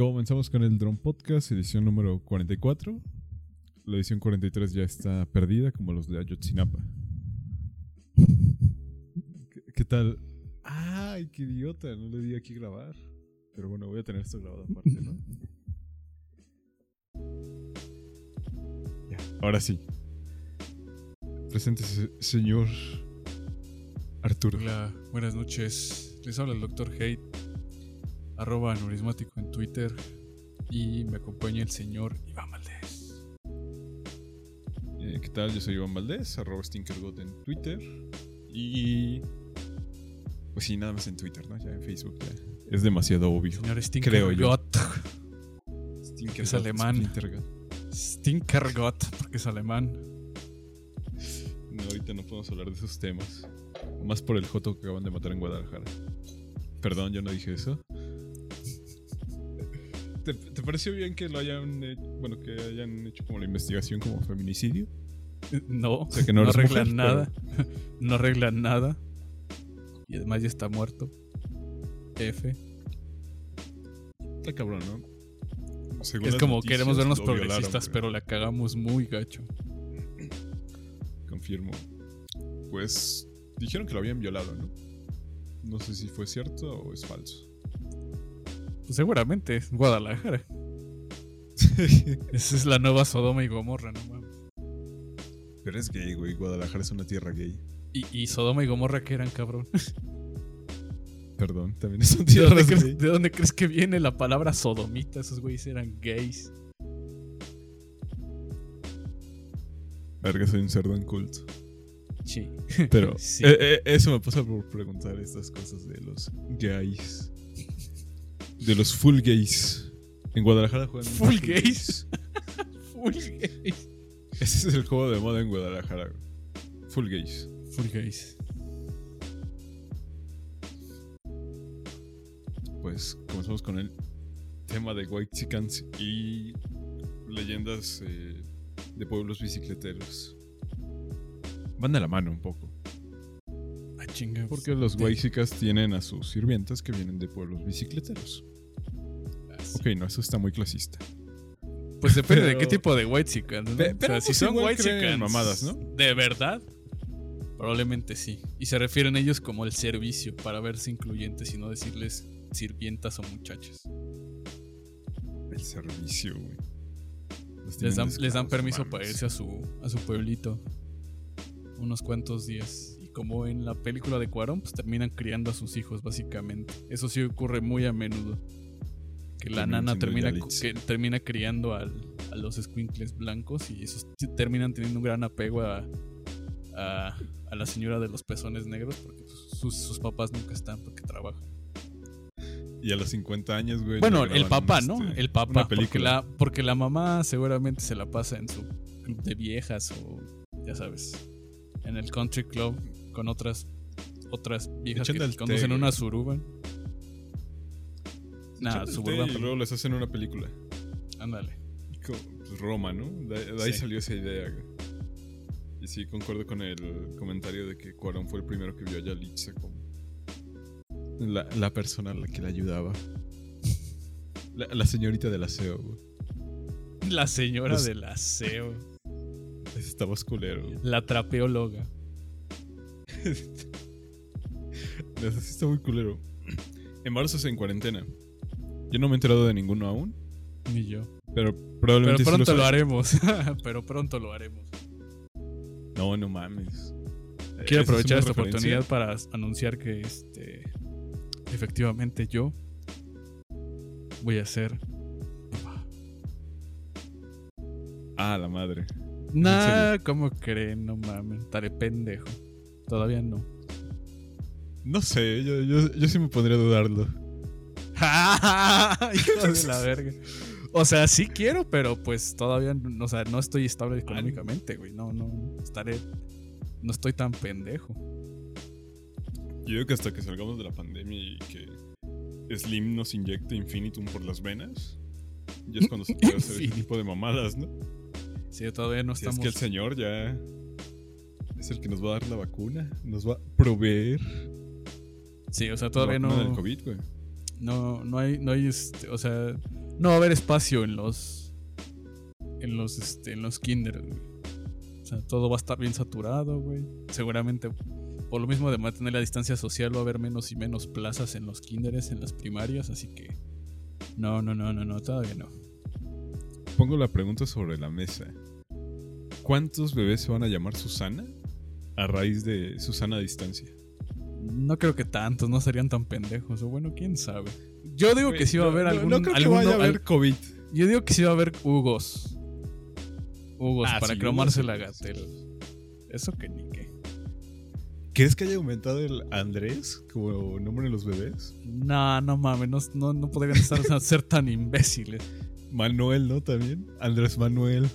Comenzamos con el Drone Podcast, edición número 44. La edición 43 ya está perdida, como los de Ayotzinapa. ¿Qué, tal? ¡Ay, qué idiota! No le di aquí grabar. Pero bueno, voy a tener esto grabado aparte, ¿no? Ya, ahora sí. Preséntese, señor Arturo. Hola, buenas noches. Les habla el Dr. Hate, arroba numismático en Twitter. Y me acompaña el señor Iván Valdés. Eh, ¿Qué tal? Yo soy Iván Valdés, arroba StinkerGot en Twitter. Y. Pues sí, nada más en Twitter, ¿no? Ya en Facebook ya. Es demasiado obvio. Señor. Stinkergott, Es alemán. Splintergott. Stinkergott, porque es alemán. No, ahorita no podemos hablar de esos temas. Más por el Joto que acaban de matar en Guadalajara. Perdón, yo no dije eso. ¿Te, pareció bien que lo hayan hecho, bueno, que hayan hecho como la investigación como feminicidio? No, sea que no no, arreglan mujer, nada. no arreglan nada. Y además ya está muerto. F. Está cabrón, ¿no? Según Es como noticias, queremos vernos progresistas, güey. pero la cagamos muy gacho. Confirmo. Pues dijeron que lo habían violado, ¿no? No sé si fue cierto o es falso. Pues seguramente es Guadalajara. Esa es la nueva Sodoma y Gomorra, no mames. Pero es gay, güey. Guadalajara es una tierra gay. Y, y Sodoma y Gomorra que eran cabrón. Perdón, también es una ¿De dónde, tierra gay. de dónde crees que viene la palabra sodomita? Esos güeyes eran gays. Verga, soy un cerdo en culto. Sí. Pero Sí. eh, eh, eso me pasa por preguntar estas cosas de los gays. De los full gays. En Guadalajara juegan Full gays. Full gays. Ese es el juego de moda en Guadalajara. Full gays. Full gays. Pues comenzamos con el tema de White Chickens y leyendas eh, de pueblos bicicleteros. Van de la mano un poco. Ah. Porque los White tienen a sus sirvientas que vienen de pueblos bicicleteros. Ok, no, eso está muy clasista. Pues depende de qué tipo de white. Pe- o sea, si son white chicans mamadas, ¿no? ¿De verdad? Probablemente sí. Y se refieren a ellos como el servicio para verse incluyentes y no decirles sirvientas o muchachas. El servicio, güey. Les dan, les dan descarados, permiso mames. para irse a su, a su pueblito unos cuantos días. Y como en la película de Cuarón, pues terminan criando a sus hijos, básicamente. Eso sí ocurre muy a menudo. Que la nana termina, que termina criando al- a los squinkles blancos y esos terminan teniendo un gran apego a, a, a la señora de los pezones negros porque sus, sus papás nunca están porque trabajan. Y a los 50 años, güey. Bueno, ya el papá, ¿no? este, El papá. Porque la, porque la mamá seguramente se la pasa en su club de viejas o, ya sabes, en el country club con otras otras viejas Echando que té, conducen una suburban. Nada, suburban, Y luego les hacen una película. ándale. Pues, Roma, ¿no? De, de ahí Sí. salió esa idea. Y sí, concuerdo con el comentario de que Cuarón fue el primero que vio a Yalitza como la, la persona a la que le ayudaba. La, la señorita del aseo, güey. La señora Los- del aseo, Estaba culero. güey. la trapeóloga. Sí está muy culero. Embarazos en cuarentena. Yo no me he enterado de ninguno aún, Ni yo. pero Pero probablemente sí pronto lo haremos. pero pronto lo haremos. No, no mames. Quiero es aprovechar esta referencia. oportunidad para anunciar que este efectivamente yo voy a ser Ah, la madre. Nah, ¿cómo creen? No mames, estaré pendejo. Todavía no. No sé, yo, yo, yo sí me podría dudarlo. Hijo de la verga. O sea, sí quiero, pero pues todavía no, o sea, no estoy estable económicamente, güey. No, no, estaré. No estoy tan pendejo. Yo digo que hasta que salgamos de la pandemia y que Slim nos inyecte Infinitum por las venas, ya es cuando se puede hacer ese tipo de mamadas, ¿no? Sí, todavía no Si es estamos. que el señor ya es el que nos va a dar la vacuna, nos va a proveer Sí, o sea, todavía la no. del COVID, güey. No, no hay, no hay, este, o sea, no va a haber espacio en los en los este en los kinder. güey. O sea, todo va a estar bien saturado, güey. Seguramente por lo mismo de mantener la distancia social va a haber menos y menos plazas en los kinderes, en las primarias, así que no, no, no, no, no, todavía no. Pongo la pregunta sobre la mesa. ¿Cuántos bebés se van a llamar Susana a raíz de Susana a distancia? No creo que tantos, no serían tan pendejos. O bueno, quién sabe. Yo digo que sí va a haber No- algún. No creo que alguno- vaya a haber al- COVID. yo digo que sí va a haber Hugos. Hugos Ah, para sí, cromarse la gatel. Eso que ni qué. ¿Crees que haya aumentado el Andrés como nombre de los bebés? No, no mames, no, no, no podrían estar, ser tan imbéciles. Manuel, ¿no? También. Andrés Manuel.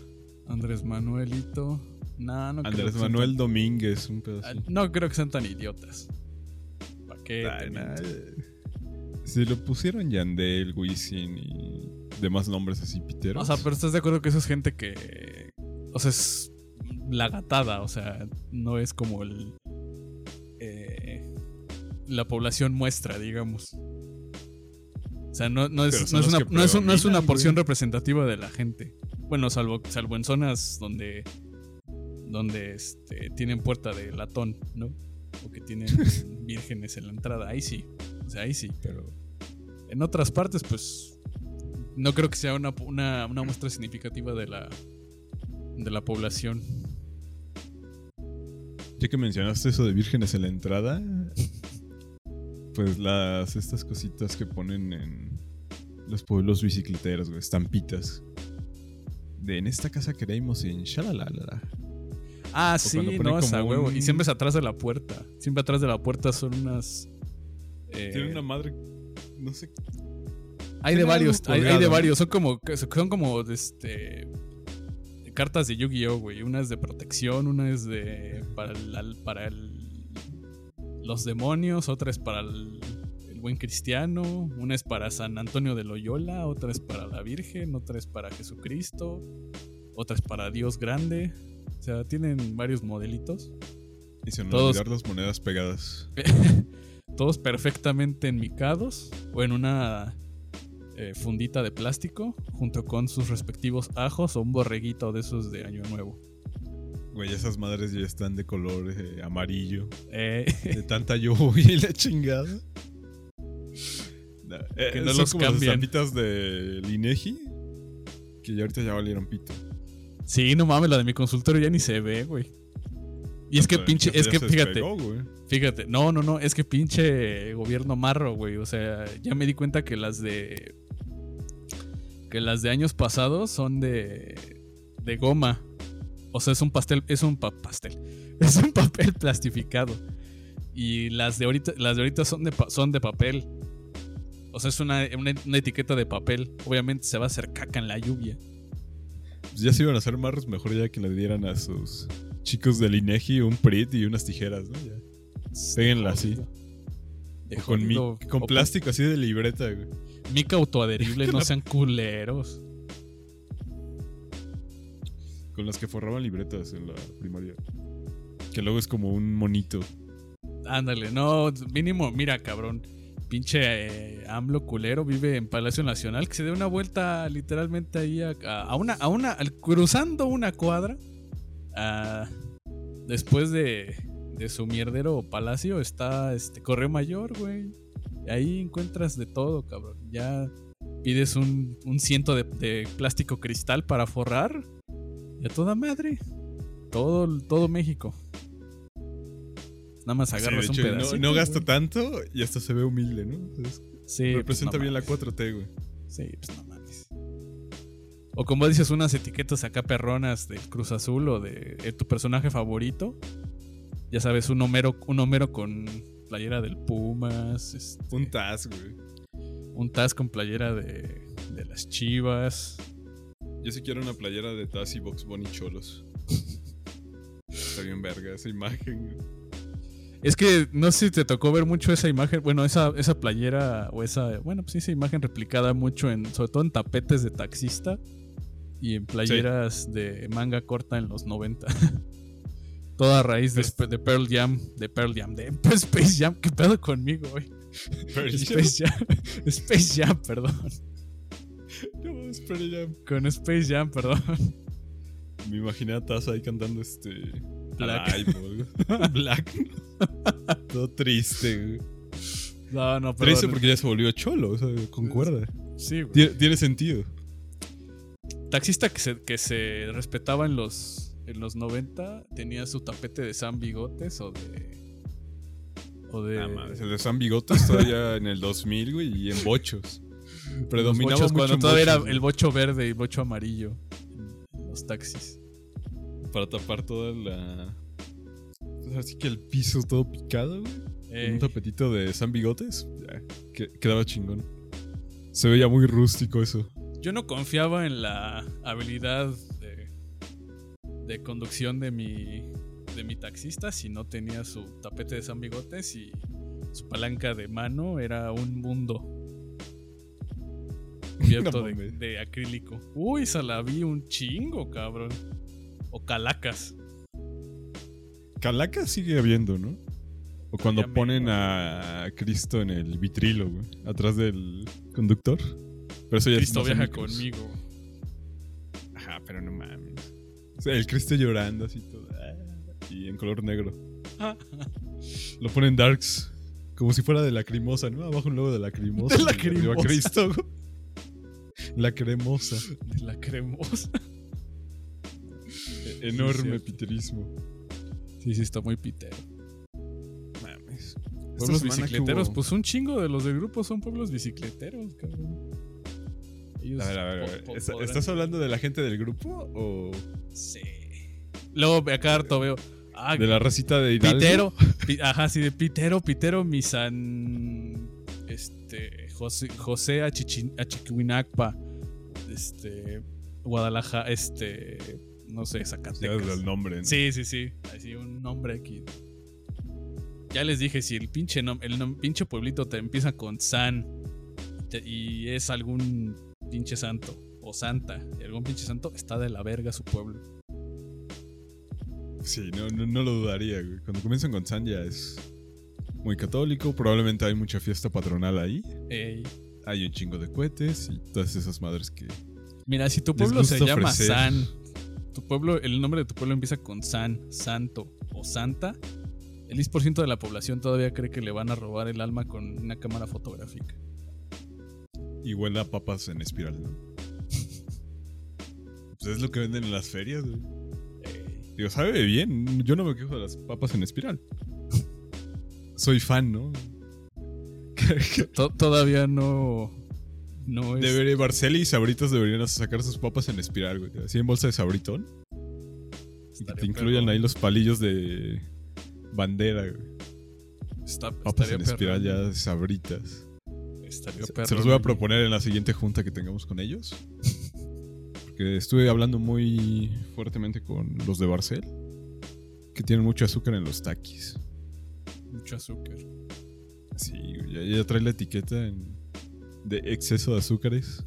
Andrés Manuelito. No, no creo Andrés que sean Manuel Domínguez, un tan- pedazo. No creo que sean tan idiotas. ¿Para qué? Lo pusieron Yandel, Wisin y demás nombres así piteros. O sea, pero estás de acuerdo que eso es gente que. O sea, es la gatada. O sea, no es como el. eh, la población muestra, digamos. O sea, no, es, no es una, no es un- no es una porción representativa de la gente. Bueno, salvo, salvo en zonas donde. Donde este, tienen puerta de latón, ¿no? O que tienen vírgenes en la entrada. Ahí sí. Ahí sí, pero. En otras partes, pues. No creo que sea una, muestra significativa de la. De la población. Ya que mencionaste eso de vírgenes en la entrada, pues las estas cositas que ponen en los pueblos bicicleteros, estampitas. De en esta casa queremos en shalalala. Ah, sí, no, es a como huevo. un- Y siempre es atrás de la puerta. Siempre atrás de la puerta son unas. eh, Tiene una madre, no sé, hay de varios, hay, hay de varios. Son como. Son como este. Cartas de Yu-Gi-Oh, güey. Una es de protección, una es de. Para el. Para el los demonios, otra es para el, el buen cristiano, una es para San Antonio de Loyola, otra es para la Virgen, otra es para Jesucristo, otra es para Dios grande. O sea, tienen varios modelitos. y se nos Todos- olvidar las monedas pegadas. todos perfectamente enmicados o en una eh, fundita de plástico junto con sus respectivos ajos o un borreguito de esos de año nuevo. Güey, esas madres ya están de color eh, amarillo. Eh, De tanta lluvia y la chingada. No, Que no son los como las de Lineji. Que ya ahorita ya valieron pito. Sí, no mames, la de mi consultorio ya ni se ve, güey. Y es que Pero pinche, es que se fíjate, despegó, fíjate, no, no, no, es que pinche gobierno marro, güey. O sea, ya me di cuenta que las de. Que las de años pasados son de. de goma. O sea, es un pastel, es un pa- pastel. Es un papel plastificado. Y las de ahorita, las de ahorita son de, son de papel. O sea, es una, una- una etiqueta de papel. Obviamente se va a hacer caca en la lluvia. Pues ya se iban a hacer marros, mejor ya que le dieran a sus chicos del Lineji un PRIT y unas tijeras, ¿no? Ya. Péguenla así. De con, mi- con plástico así de libreta, güey. Mica autoadherible, no sean culeros. Con las que forraban libretas en la primaria. Que luego es como un monito. Ándale, no, mínimo, mira, cabrón. Pinche eh, AMLO culero vive en Palacio Nacional, que se dé una vuelta literalmente ahí a, una, a una, cruzando una cuadra. ah, después de, de su mierdero palacio está este Correo Mayor, güey. Ahí encuentras de todo, cabrón. Ya pides un, un ciento de, de plástico cristal para forrar. Y a toda madre. Todo, todo México. Nada más agarras un hecho, no- pedacito. no, gasta güey. tanto y hasta se ve humilde, ¿no? Entonces, Sí, pues representa no bien la mames. 4T, güey. Sí, pues no mames. O como dices, unas etiquetas acá perronas del Cruz Azul o de, eh, tu personaje favorito. Ya sabes, un Homero, un Homero con playera del Pumas. este, Un Taz, güey. un Taz con playera de, de las Chivas. Yo sí quiero una playera de Taz y Box Bunny Cholos. Está bien verga esa imagen. Es que no sé si te tocó ver mucho esa imagen, bueno, esa, esa playera o esa, bueno, pues esa imagen replicada mucho en, sobre todo en tapetes de taxista y en playeras de manga corta en los 90. Toda a raíz de, Sp- de Pearl Jam, de Pearl Jam, de Space Jam, ¿qué pedo conmigo, güey? Pero Space Jam, Space Jam, perdón. No, Space Jam. Con Space Jam, perdón. Me imaginé a Taz ahí cantando este. Black. Black. Todo triste, güey. No, no, pero. Triste porque ya se volvió cholo, o sea, concuerda. Sí, güey. Tiene, tiene sentido. Taxista que se, que se respetaba en los, en los 90 tenía su tapete de San Bigotes o de. O de. Ah, madre, el de San Bigotes todavía en el 2000, güey, y en bochos. Predominaba mucho cuando todavía era el bocho verde y bocho amarillo los taxis. Para tapar toda la. Así que el piso todo picado, güey. Con Eh, un tapetito de San Bigotes. Ya, que- quedaba chingón. Se veía muy rústico eso. yo no confiaba en la habilidad de, de conducción de mi, de mi taxista si no tenía su tapete de San Bigotes y su palanca de mano era un mundo cubierto No de, de acrílico. Uy, esa la vi un chingo, cabrón. O calacas. Calaca sigue habiendo, ¿no? O cuando ponen a Cristo en el vitrilo, güey. Atrás del conductor. Pero eso ya Cristo es viaja conmigo. Ajá, pero no mames. O sea, el Cristo llorando así todo. ah, Y en color negro. Lo ponen darks. Como si fuera de lacrimosa, ¿no? Abajo un logo de. De arriba Lacrimosa. Cristo. güey. La cremosa. De la cremosa. E- Enorme cierto. piterismo. Sí, sí, está muy pitero. Mames. Pueblos bicicleteros, pues un chingo de los del grupo son pueblos bicicleteros, cabrón. Ellos A ver, a ver, a ver. po- ¿Est- podrán- ¿Estás hablando de la gente del grupo o Sí. Luego acá harto veo. Ah, de la racita de Hidalgo? Pitero. pi- ajá, sí, de Pitero, Pitero, mi san. Este. José, José Achichi- Achiquihuinacpa. Este. Guadalajara, este. No sé, Ya Zacatecas. el nombre, ¿no? Sí, sí, sí. Así un nombre aquí. Ya les dije, si el pinche, el pinche pueblito te empieza con San y es algún pinche santo o santa, y algún pinche santo, está de la verga su pueblo. Sí, no, no, no lo dudaría, güey. Cuando comienzan con San ya es muy católico. Probablemente hay mucha fiesta patronal ahí. Ey. Hay un chingo de cohetes y todas esas madres que. Mira, si tu pueblo se llama ofrecer. San, tu pueblo, el nombre de tu pueblo empieza con San, Santo o Santa, el 10% de la población todavía cree que le van a robar el alma con una cámara fotográfica. Y huele a papas en espiral, ¿no? pues es lo que venden en las ferias, güey. Digo, sabe bien. Yo no me quejo de las papas en espiral. Soy fan, ¿no? To- todavía no. No es. Debería, Barceli y Sabritos deberían sacar sus papas en espiral, güey. Así en bolsa de sabritón. Y que te incluyan ahí los palillos de bandera, güey. Está, Papas en espiral ya de sabritas. Estaría Se, se los voy a proponer en la siguiente junta que tengamos con ellos. Porque estuve hablando muy fuertemente con los de Barcel. Que tienen mucho azúcar en los taquis. Mucho azúcar. Sí, ya, ya trae la etiqueta en- de exceso de azúcares.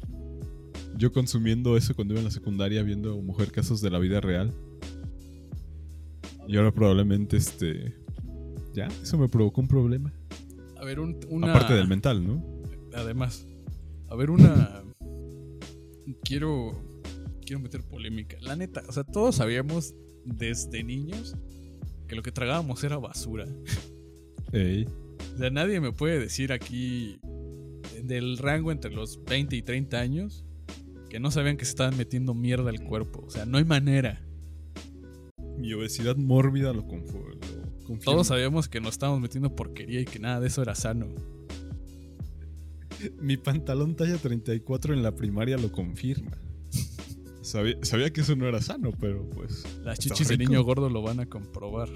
Yo consumiendo eso cuando iba en la secundaria viendo Mujer Casos de la Vida Real. Y ahora probablemente este... Ya, eso me provocó un problema. A ver, un- una. Aparte del mental, ¿no? Además, a ver, una. Quiero. Quiero meter polémica. La neta, o sea, todos sabíamos desde niños que lo que tragábamos era basura. Ey. O sea, nadie me puede decir aquí del rango entre los 20 y 30 años que no sabían que se estaban metiendo mierda al cuerpo. O sea, no hay manera. Mi obesidad mórbida lo, confirma. Todos sabíamos que nos estábamos metiendo porquería y que nada de eso era sano. Mi pantalón talla 34 en la primaria lo confirma. Sabía, sabía que eso no era sano, pero pues... Las chichis de niño gordo lo van a comprobar.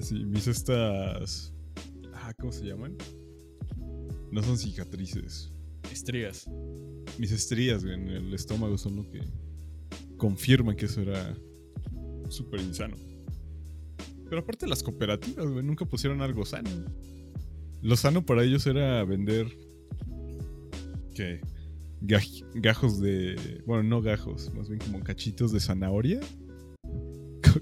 Sí, mis estas... Ah, ¿cómo se llaman? No son cicatrices. Estrías. Mis estrías güey, en el estómago son lo que confirman que eso era súper insano. Pero aparte las cooperativas, güey, nunca pusieron algo sano. Lo sano para ellos era vender... ¿Qué? Gaj- gajos de... Bueno, no gajos, más bien como cachitos de zanahoria.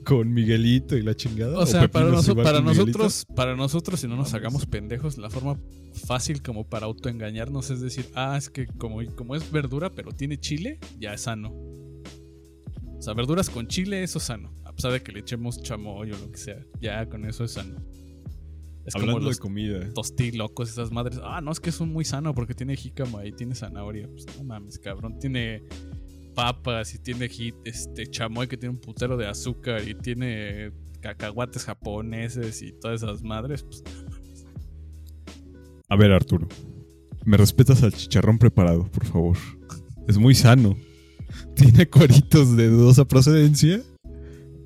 Con Miguelito y la chingada. O sea, para, noso- nosotros, para nosotros, si no nos Vamos. hagamos pendejos, la forma fácil como para autoengañarnos es decir, ah, es que como, como es verdura, pero tiene chile, ya es sano. O sea, verduras con chile, eso es sano. A pesar de que le echemos chamoy o lo que sea, ya con eso es sano. Es Hablando como los de comida. tostilocos, esas madres. Ah, no, es que es un muy sano porque tiene jícama y tiene zanahoria. Pues no mames, cabrón. Tiene papas y tiene hit, este chamoy que tiene un putero de azúcar y tiene cacahuates japoneses y todas esas madres. Pues, A ver, Arturo. Me respetas al chicharrón preparado, por favor. Es muy sano. Tiene cueritos de dudosa procedencia,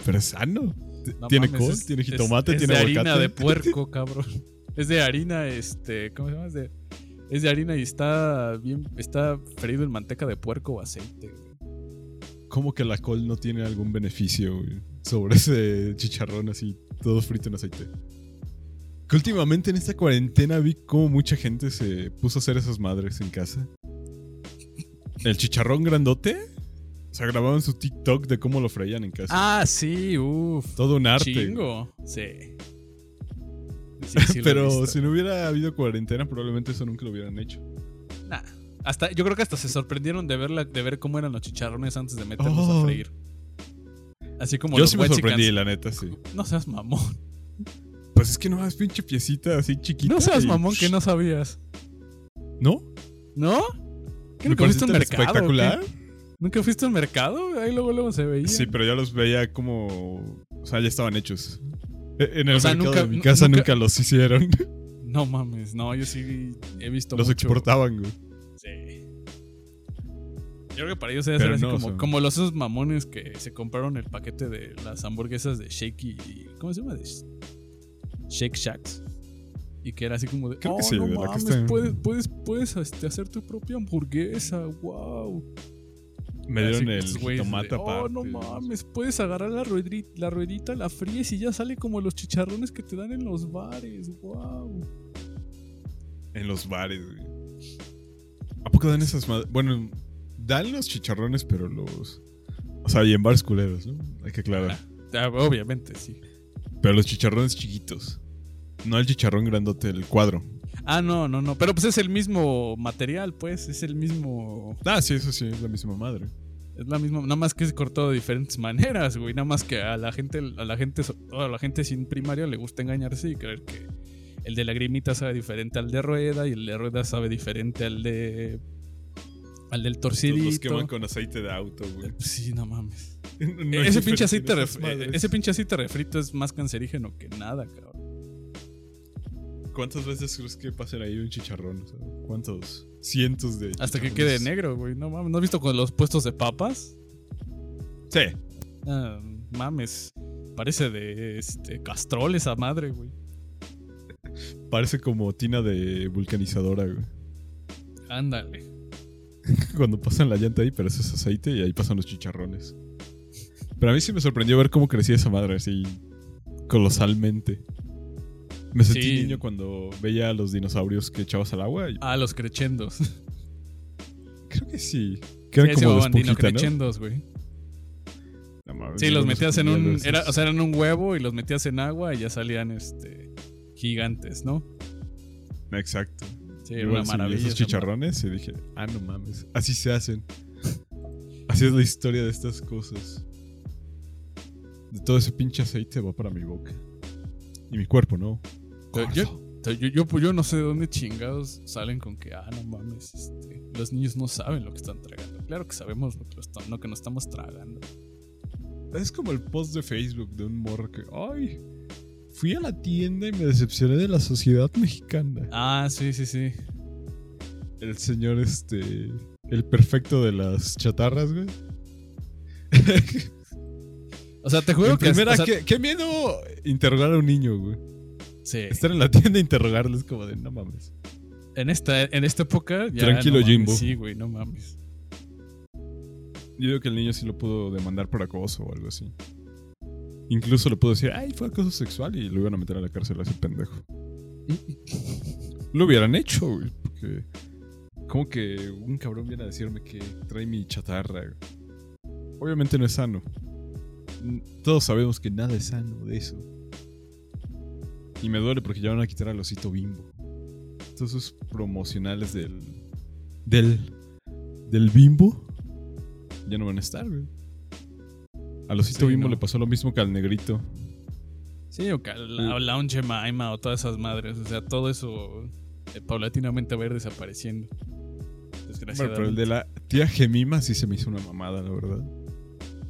pero es sano. No tiene mames, col, es- tiene es- jitomate, es tiene de aguacate. harina de puerco, cabrón. Es de harina, este, ¿cómo se llama? Es de, es de harina y está bien, está freído en manteca de puerco o aceite. ¿Cómo que la col no tiene algún beneficio güey, sobre ese chicharrón así, todo frito en aceite? Que últimamente en esta cuarentena vi cómo mucha gente se puso a hacer esas madres en casa. El chicharrón grandote. O sea, grababan su TikTok de cómo lo freían en casa. Ah, sí, uff. Todo un arte. Chingo. Sí. Sí, Pero si no hubiera habido cuarentena, probablemente eso nunca lo hubieran hecho. Nah. Hasta, yo creo que hasta se sorprendieron de ver, la- de ver cómo eran los chicharrones antes de meterlos Oh. a freír. Así como Yo los sí me sorprendí, la neta, sí. No seas mamón. Pues es que no es pinche piecita así chiquita. No seas y- mamón que no sabías. ¿No? ¿No? ¿Qué ¿Me nunca fuiste al mercado? espectacular? ¿Nunca fuiste al mercado? Ahí luego luego se veía. Sí, pero yo los veía como. O sea, ya estaban hechos. E- En el O sea, mercado nunca- de mi casa nunca- nunca, los hicieron. No mames, no, yo sí he visto los mucho. exportaban, güey. Sí. Yo creo que para ellos debe ser así no, como, como los esos mamones que se compraron el paquete de las hamburguesas de Shake y. ¿Cómo se llama? De Sh- Shake Shacks. Y que era así como de. Creo oh, que sí, no que mames, está puedes, puedes, puedes este, hacer tu propia hamburguesa. ¡Wow! Me dieron el güeyes de. Oh, no mames, puedes agarrar la ruedita, la ruedita, la fríes y ya sale como los chicharrones que te dan en los bares. ¡Wow! En los bares, güey. ¿A poco dan esas madres? Bueno, dan los chicharrones, pero los. O sea, y en bares culeros, ¿no? Hay que aclarar. Ah, obviamente, sí. Pero los chicharrones chiquitos. No el chicharrón grandote, el cuadro. Ah, no, no, no. Pero pues es el mismo material, pues. Es el mismo. Ah, sí, eso sí, es la misma madre. Es la misma. Nada más que es cortado de diferentes maneras, güey. Nada más que a la gente, a la gente, a la gente sin primaria le gusta engañarse y creer que el de lagrimita sabe diferente al de rueda y el de rueda sabe diferente al de. al del Todos torcidito. los queman con aceite de auto, güey. Sí, no mames. No ese, pinche aceite ref- ese pinche aceite refrito es más cancerígeno que nada, cabrón. ¿Cuántas veces crees que pasen ahí un chicharrón? O sea, ¿Cuántos? Cientos de. Hasta que quede negro, güey. No mames. ¿No has visto con los puestos de papas? Sí. Ah, mames. Parece de este castrol esa madre, güey. Parece como tina de vulcanizadora, güey. Ándale. Cuando pasan la llanta ahí, pero eso es aceite y ahí pasan los chicharrones. Pero a mí sí me sorprendió ver cómo crecía esa madre así colosalmente. Me sentí Sí. niño cuando veía a los dinosaurios que echabas al agua. y Ah, los crechendos. creo que sí. Que eran Sí, como de crechendos, güey. No Sí, los metías en un. Era, o sea, eran un huevo y los metías en agua y ya salían este. Gigantes, ¿no? Exacto. Sí, una maravilla. Esos chicharrones y dije, ah, no mames. Así se hacen. Así es la historia de estas cosas. De todo ese pinche aceite va para mi boca. Y mi cuerpo, ¿no? Yo, yo, yo, yo- yo no sé de dónde chingados salen con que, ah, no mames, este, los niños no saben lo que están tragando. Claro que sabemos lo que, lo lo que nos estamos tragando. Es como el post de Facebook de un morro que, ay, fui a la tienda y me decepcioné de la sociedad mexicana. Ah, sí, sí, sí. El señor, este, el perfecto de las chatarras, güey. O sea, te juro en que. primera, o sea, qué, qué miedo interrogar a un niño, güey. sí. Estar en la tienda e interrogarles como de, no mames. En esta, en esta época. Ya, Tranquilo, no mames, Jimbo. Sí, güey, no mames. Yo digo que el niño sí lo pudo demandar por acoso o algo así. Incluso le pudo decir, ay, fue acoso sexual y lo iban a meter a la cárcel a ese pendejo. Lo hubieran hecho, güey, porque... Como que un cabrón viene a decirme que trae mi chatarra. Obviamente no es sano. todos sabemos que nada es sano de eso. Y me duele porque ya van a quitar al osito bimbo. Todos esos promocionales del. del. del bimbo. Ya no van a estar, güey. Al osito Sí, bimbo no. le pasó lo mismo que al negrito. Sí, o que la, la un Jemima o todas esas madres. O sea, todo eso eh, paulatinamente va a ir desapareciendo. Bueno, pero el de la tía Gemima sí se me hizo una mamada, la verdad.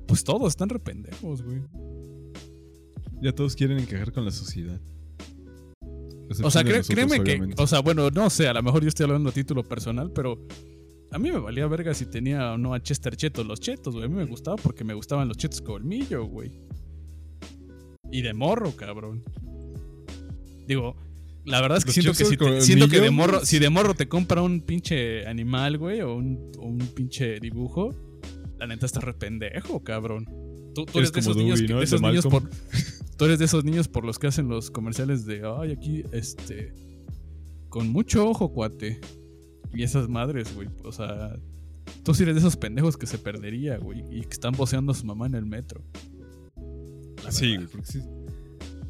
Pues todos están rependejos, güey. Ya todos quieren encajar con la sociedad. O sea, nosotros, créeme que. O sea, bueno, no sé, a lo mejor yo estoy hablando a título personal, pero. A mí me valía verga si tenía o no a Chester Chetos los chetos, güey. A mí me gustaba porque me gustaban los chetos colmillo, güey. Y de morro, cabrón. Digo, la verdad es que siento que, si te- siento que de morro, si de morro te compra un pinche animal, güey, o un, o un pinche dibujo, la neta está re pendejo, cabrón. Tú, tú eres Eres de esos niños, ¿no? de esos niños por, tú eres de esos niños por los que hacen los comerciales de, ay, aquí, este, con mucho ojo, cuate. Y esas madres, güey. O sea, tú sí eres de esos pendejos que se perdería, güey. Y que están voceando a su mamá en el metro. Sí, güey, porque si,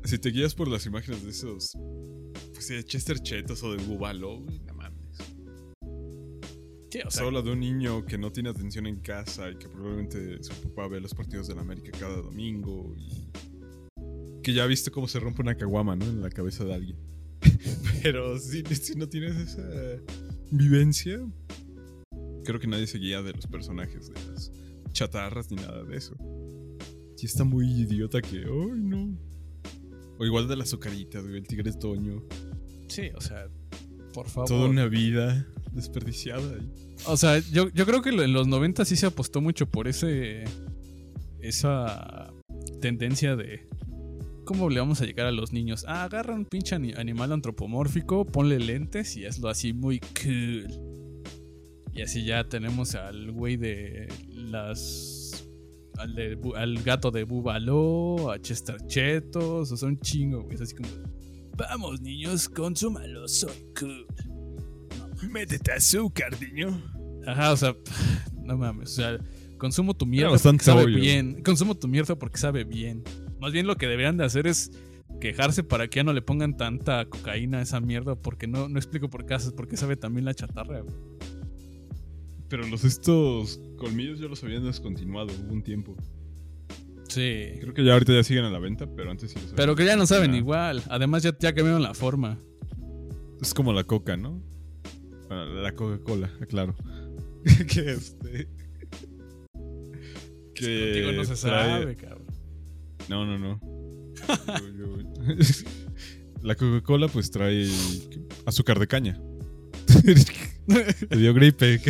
si te guías por las imágenes de esos. Pues de Chester Chetos o de Bubalo, güey, no mames. Sí, o Se sea, habla de un niño que no tiene atención en casa y que probablemente su papá ve los partidos de la América cada domingo y que ya viste cómo se rompe una caguama, ¿no? En la cabeza de alguien. Pero si, si no tienes esa vivencia, creo que nadie se guía de los personajes, de las chatarras ni nada de eso. Sí está muy idiota que, ay no. O igual de las azucaritas, güey, el tigre Toño. sí, o sea, por favor. Toda una vida desperdiciada. O sea, yo, yo creo que en los 90 sí se apostó mucho por ese. Esa tendencia de. ¿Cómo le vamos a llegar a los niños? Ah, agarra un pinche ani- animal antropomórfico, ponle lentes y hazlo así muy cool. Y así ya tenemos al güey de las. Al, de Bu- al gato de Búbalo, a Chester Chetos, o sea, un chingo, güey. Es así como. Vamos, niños, consúmalo, soy cool. Métete azúcar, niño. Ajá, o sea, no mames, o sea, consumo tu mierda bastante porque sabe obvio. bien. Consumo tu mierda porque sabe bien. Más bien lo que deberían de hacer es quejarse para que ya no le pongan tanta cocaína a esa mierda porque no, no explico por qué haces, porque sabe también la chatarra, güey. Pero los estos colmillos ya los habían descontinuado, hubo un tiempo. Sí. Creo que ya ahorita ya siguen a la venta, pero antes sí los habían Pero que ya no saben igual. Además ya, ya cambiaron la forma. Es como la coca, ¿no? Bueno, la Coca-Cola, claro. que este. Que Contigo no se sabe, cabrón. No, no, no. La Coca-Cola pues trae azúcar de caña. Te dio gripe.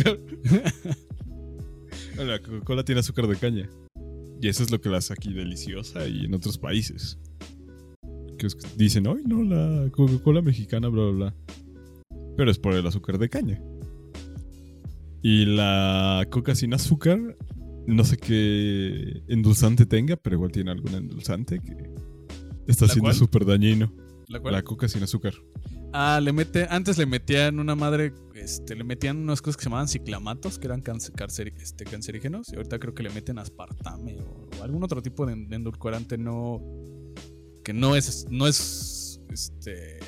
La Coca-Cola tiene azúcar de caña. Y eso es lo que la hace aquí deliciosa y en otros países. Que dicen, ay, no, la Coca-Cola mexicana, bla, bla, bla. Pero es por el azúcar de caña. Y la coca sin azúcar, no sé qué endulzante tenga, pero igual tiene algún endulzante que está ¿La siendo súper dañino. ¿La cual? La coca sin azúcar. Ah, le mete, antes le metían una madre, este, le metían unas cosas que se llamaban ciclamatos, que eran este, cancerígenos, y ahorita creo que le meten aspartame o, o algún otro tipo de, de endulcorante no, que no es, no es, este,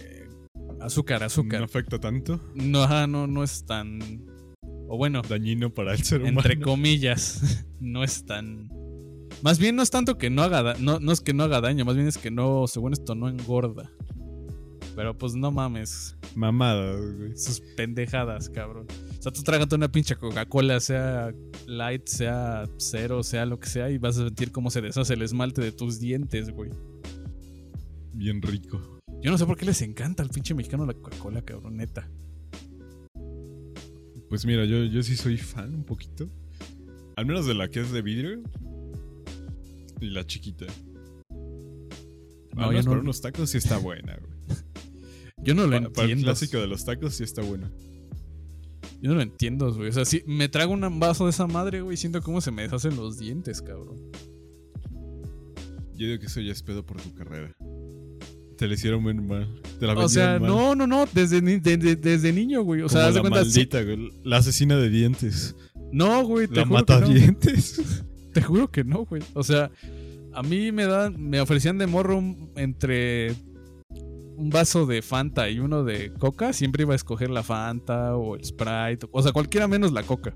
azúcar, azúcar. No afecta tanto. No, ajá, no, no es tan, o bueno, Dañino para el ser humano. entre comillas, no es tan, más bien no es tanto que no haga, da- no, no es que no haga daño, más bien es que no, según esto, no engorda. Pero pues no mames. Mamada, güey. sus pendejadas, cabrón. O sea, tú trágate una pinche Coca-Cola, sea light, sea cero, sea lo que sea, y vas a sentir cómo se deshace el esmalte de tus dientes, güey. Bien rico. Yo no sé por qué les encanta al pinche mexicano la Coca-Cola, cabrón, neta. Pues mira, yo, yo sí soy fan un poquito. Al menos de la que es de vidrio. Y la chiquita. No, yo no- para unos tacos sí está buena, güey. Yo no lo Pa- Para el entiendo. clásico de los tacos sí está buena. Yo no lo entiendo, güey. O sea, si me trago un vaso de esa madre, güey, siento cómo se me deshacen los dientes, cabrón. Yo digo que eso ya es pedo por tu carrera. Te le hicieron muy mal. Te la O sea, mal. no, no, no, desde, ni- de- de- desde niño, güey. O sea, Como de la cuenta. maldita, güey. La asesina de dientes. No, güey, te La juro mata que no. dientes. Te juro que no, güey. O sea, A mí me dan, me ofrecían de morro un- entre un vaso de Fanta y uno de Coca, siempre iba a escoger la Fanta o el Sprite, o sea, cualquiera menos la Coca.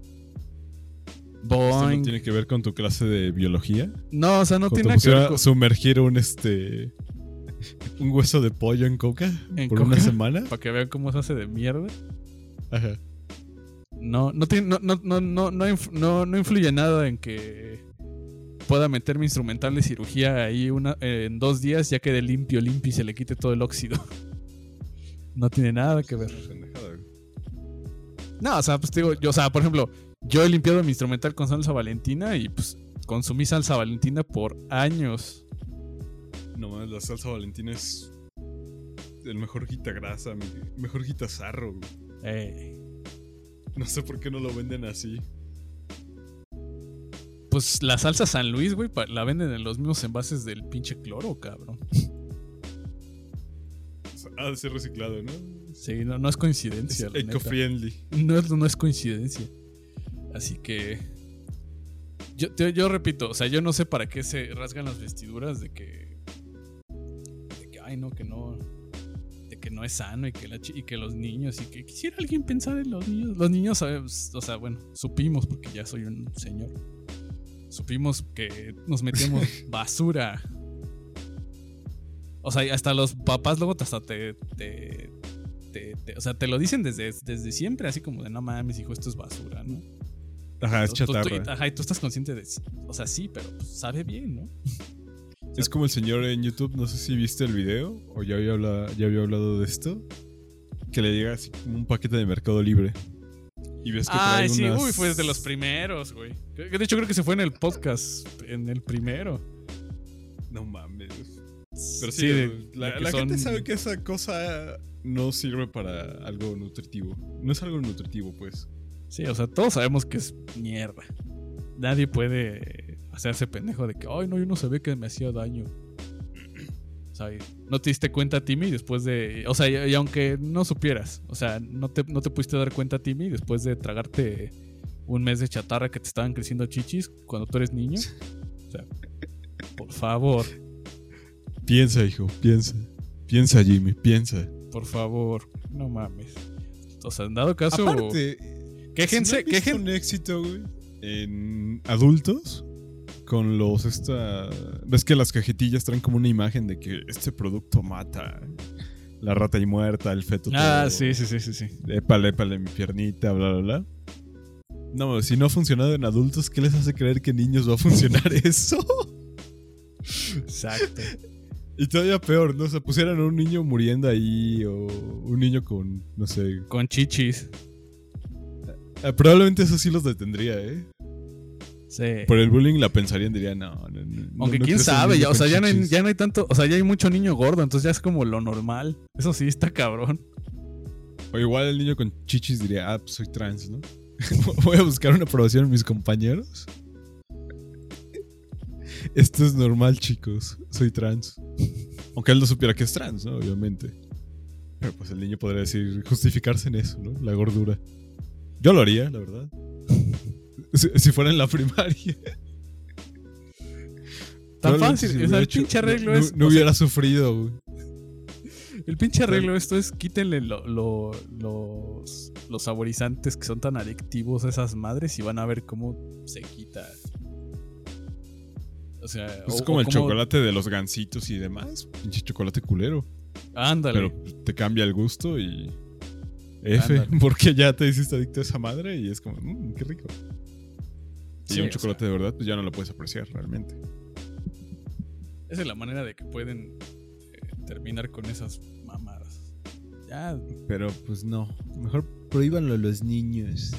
¿Esto no Boing. tiene que ver con tu clase de biología? No, o sea, no tiene que ver con... sumergir un este un hueso de pollo en coca ¿En por una semana. Para que vean cómo se hace de mierda. Ajá. No, no, tiene, no, no, no, no, no, no, no influye nada en que pueda meter mi instrumental de cirugía ahí una, en dos días, ya quede limpio, limpio y se le quite todo el óxido. No tiene nada que ver. No, o sea, pues te digo, yo, o sea, por ejemplo, yo he limpiado mi instrumental con salsa valentina y pues consumí salsa valentina por años. No mames, la salsa valentina es el mejor grasa, mi mejor sarro. güey. Eh, No sé por qué no lo venden así. pues la salsa San Luis, güey, la venden en los mismos envases del pinche cloro, cabrón. Ha de ser reciclado, ¿no? Sí, no, no es coincidencia. eco-friendly. No es, no es coincidencia. Así que. Yo, te- yo repito, o sea, yo no sé para qué se rasgan las vestiduras de que. Que, ay, no, que no. De que no es sano y que, la, chi- y que los niños. Y que quisiera alguien pensar en los niños. Los niños, sabemos, o sea, bueno, supimos, porque ya soy un señor. Supimos que nos metemos basura. O sea, hasta los papás luego hasta te, te, te- te- o sea, te lo dicen desde, desde siempre, así como de no mames, hijo, esto es basura, ¿no? Ajá, es Tú- tú- chatarra. ajá, y tú estás consciente de, o sea, sí, pero pues, sabe bien, ¿no? Es como el señor en YouTube, no sé si viste el video o ya había hablado, ya había hablado de esto, que le llega así como un paquete de Mercado Libre. Y ves que trae Ay, sí, unas- uy, fue de los primeros, güey. De hecho, creo que se fue en el podcast, en el primero. No mames. Pero sí, Sí, de- la, gente sabe que esa cosa no sirve para algo nutritivo. No es algo nutritivo, pues. Sí, o sea, todos sabemos que es mierda. Nadie puede hacerse pendejo de que, ay, no, yo no sabía que me hacía daño. O sea, no te diste cuenta, Timmy, después de. O sea, y, y aunque no supieras, o sea, no te, no te pudiste dar cuenta, Timmy, después de tragarte un mes de chatarra que te estaban creciendo chichis cuando tú eres niño. O sea, por favor, Piensa, hijo, piensa. Piensa, Jimmy, piensa. por favor, no mames. O sea, en dado caso, Aparte, quéjense, si no un éxito, güey, en adultos con los esta ves que las cajetillas traen como una imagen de que este producto mata la rata y muerta, el feto Ah, todo. sí, sí, sí, sí, sí. Épale, épale mi piernita, bla bla bla. No, si no ha funcionado en adultos, ¿qué les hace creer que en niños va a funcionar eso? Exacto. Y todavía peor, ¿no? O sea, pusieran a un niño muriendo ahí o un niño con, no sé. Con chichis. eh, probablemente eso sí los detendría, ¿eh? Sí. Por el bullying la pensarían, dirían, no, no, no, Aunque no quién sabe, ya, o sea, ya no, hay, chichis". ya no hay tanto, o sea, ya hay mucho niño gordo, entonces ya es como lo normal. Eso sí, está cabrón. O igual el niño con chichis diría, ah, pues soy trans, ¿no? Voy a buscar una aprobación en mis compañeros. Esto es normal, chicos. Soy trans. Aunque él no supiera que es trans, ¿no? Obviamente. Pero pues el niño podría decir, justificarse en eso, ¿no? La gordura. Yo lo haría, la verdad. Si, si fuera en la primaria. Tan fácil, si o sea, el hecho, pinche arreglo no, es. No, sea, hubiera sufrido, güey. el pinche arreglo esto es quítenle lo- lo- los, los saborizantes que son tan adictivos a esas madres y van a ver cómo se quita. O sea, Pues es como o el chocolate de los gansitos y demás. Pinche chocolate culero. Ándale. Pero te cambia el gusto y. F, Ándale. porque ya te hiciste adicto a esa madre y es como, mmm, qué rico. Y Sí, un chocolate de verdad, pues ya no lo puedes apreciar realmente. Esa es la manera de que pueden eh, terminar con esas mamadas. Ya, Pero pues no. Mejor prohíbanlo a los niños.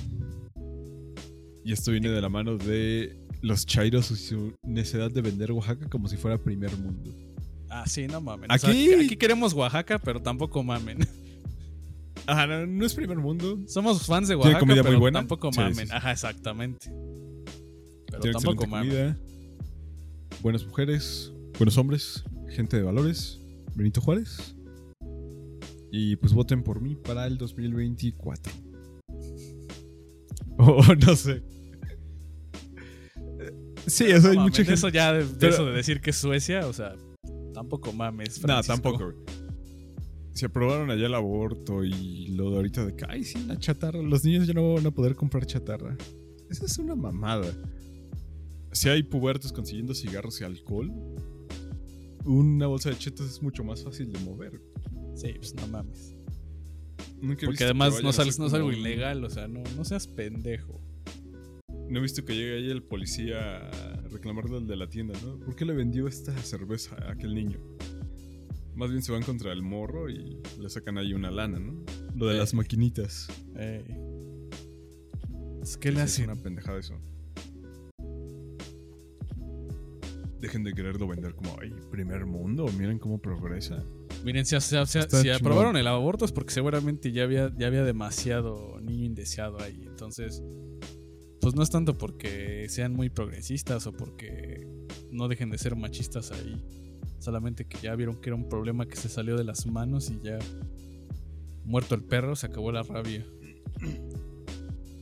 Y esto viene de la mano de los chairos y su necesidad de vender Oaxaca como si fuera primer mundo. Ah, sí, no mamen. O sea, Aquí- aquí queremos Oaxaca, pero tampoco mamen. Ajá, no, no es primer mundo. Somos fans de ¿Tiene Oaxaca, muy pero buena? tampoco Sí, mamen. sí, sí. Ajá, exactamente. Pero Tiene tampoco excelente comida, buenas mujeres, buenos hombres, gente de valores, Benito Juárez. Y pues voten por mí para el 2024. O no sé. Sí, eso hay No mucha mames, gente. Eso ya, de, de Pero- eso de decir que es Suecia, o sea, tampoco mames. No, Francisco. tampoco. Se aprobaron allá el aborto y lo de ahorita de que, ay, sí, la chatarra. Los niños ya no van a poder comprar chatarra. Esa es una mamada. Si hay pubertos consiguiendo cigarros y alcohol, una bolsa de chetos es mucho más fácil de mover. Sí, pues no mames. Nunca he visto Porque que además no, es algo como ilegal, o sea, no, no seas pendejo. No he visto que llegue ahí el policía a reclamarle al de la tienda, ¿no? ¿Por qué le vendió esta cerveza a aquel niño? Más bien se van contra el morro y le sacan ahí una lana, ¿no? Lo de Eh. las maquinitas. Ey. Es que le Es hacen. una pendejada eso. Dejen de quererlo vender como, ay, primer mundo, miren cómo progresa. Miren, si, si- si- Está si chingón. aprobaron el aborto es porque seguramente ya había, ya había demasiado niño indeseado ahí. Entonces, pues no es tanto porque sean muy progresistas o porque no dejen de ser machistas ahí. Solamente que ya vieron que era un problema que se salió de las manos y ya muerto el perro se acabó la rabia.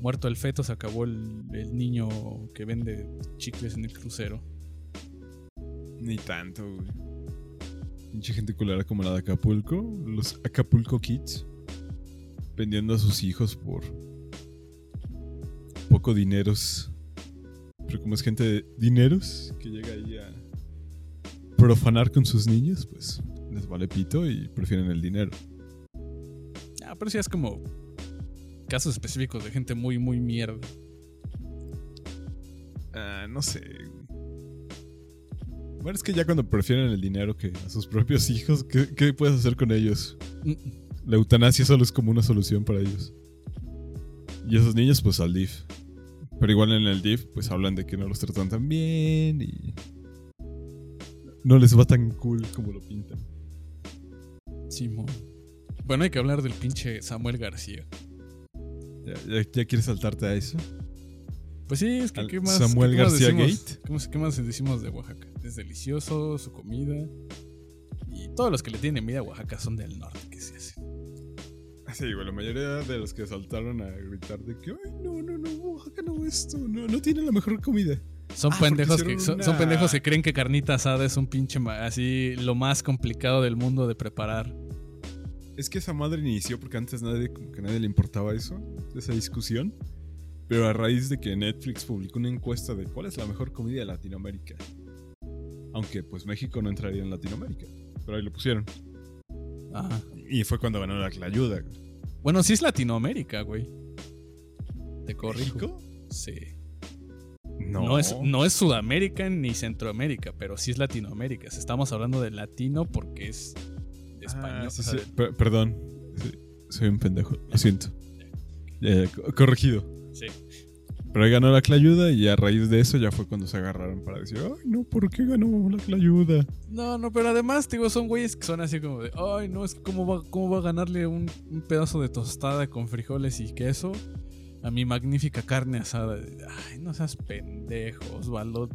Muerto el feto se acabó el, el niño que vende chicles en el crucero. Ni tanto, güey. Pinche gente culera como la de Acapulco, los Acapulco Kids, vendiendo a sus hijos por poco dineros. Pero como es gente de dineros que llega ahí a profanar con sus niños, pues les vale pito y prefieren el dinero. Ah, pero sí es como casos específicos de gente muy, muy mierda. Ah, no sé. Bueno, es que ya cuando prefieren el dinero que a sus propios hijos, ¿qué, qué puedes hacer con ellos? La eutanasia solo es como una solución para ellos. Y esos niños, pues al DIF. Pero igual en el DIF, pues hablan de que no los tratan tan bien y. No les va tan cool como lo pintan. Simón. Bueno, hay que hablar del pinche Samuel García. ¿Ya, ya- ya quieres saltarte a eso? Pues sí, es que ¿qué más? Samuel qué más García decimos? Gate. ¿Qué más, qué más decimos de Oaxaca? Es delicioso, su comida. Y todos los que le tienen envidia a Oaxaca son del norte, que se hace. Sí, güey, la mayoría de los que saltaron a gritar de que, ay, no, no, no, Oaxaca no esto, no, no tiene la mejor comida. Son Ah, pendejos que son, pendejos que creen que carnita asada es un pinche así lo más complicado del mundo de preparar. Es que esa madre inició porque antes nadie, como que nadie le importaba eso, esa discusión. Pero a raíz de que Netflix publicó una encuesta de cuál es la mejor comida de Latinoamérica. Aunque pues México no entraría en Latinoamérica. Pero ahí lo pusieron. Ajá. Y fue cuando ganó la ayuda. Bueno, sí es Latinoamérica, güey. Te corrijo. ¿México? Sí. No. No. es, no es Sudamérica ni Centroamérica, pero sí es Latinoamérica. Estamos hablando de latino porque es de español. Ah, sí, sí. Per- perdón. Sí, soy un pendejo. Lo siento. Corregido. Sí. Pero ahí ganó la Clayuda y a raíz de eso ya fue cuando se agarraron para decir, ay, no, ¿por qué ganó la Clayuda? No, no, pero además, digo, son güeyes que son así como de, ay, no, es que cómo va, cómo va a ganarle un, un pedazo de tostada con frijoles y queso a mi magnífica carne asada. Ay, no seas pendejo, Osvaldo.